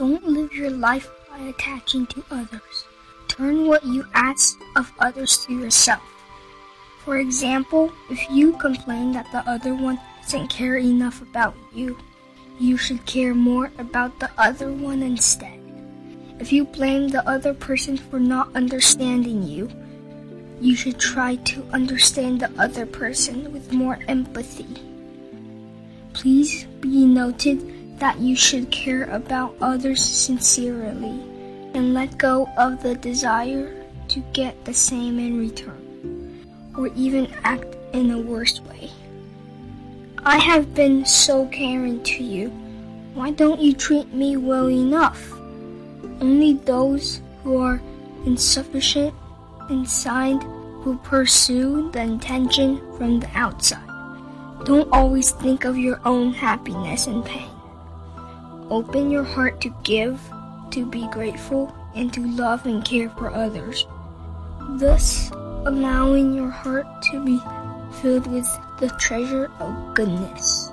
Don't live your life by attaching to others. Turn what you ask of others to yourself. For example, if you complain that the other one doesn't care enough about you, you should care more about the other one instead. If you blame the other person for not understanding you, you should try to understand the other person with more empathy. Please be noted that you should care about others sincerely and let go of the desire to get the same in return, or even act in the worst way. I have been so caring to you. Why don't you treat me well enough? Only those who are insufficient inside will pursue the intention from the outside. Don't always think of your own happiness and pain. Open your heart to give, to be grateful, and to love and care for others. Thus, allowing your heart to be filled with the treasure of goodness.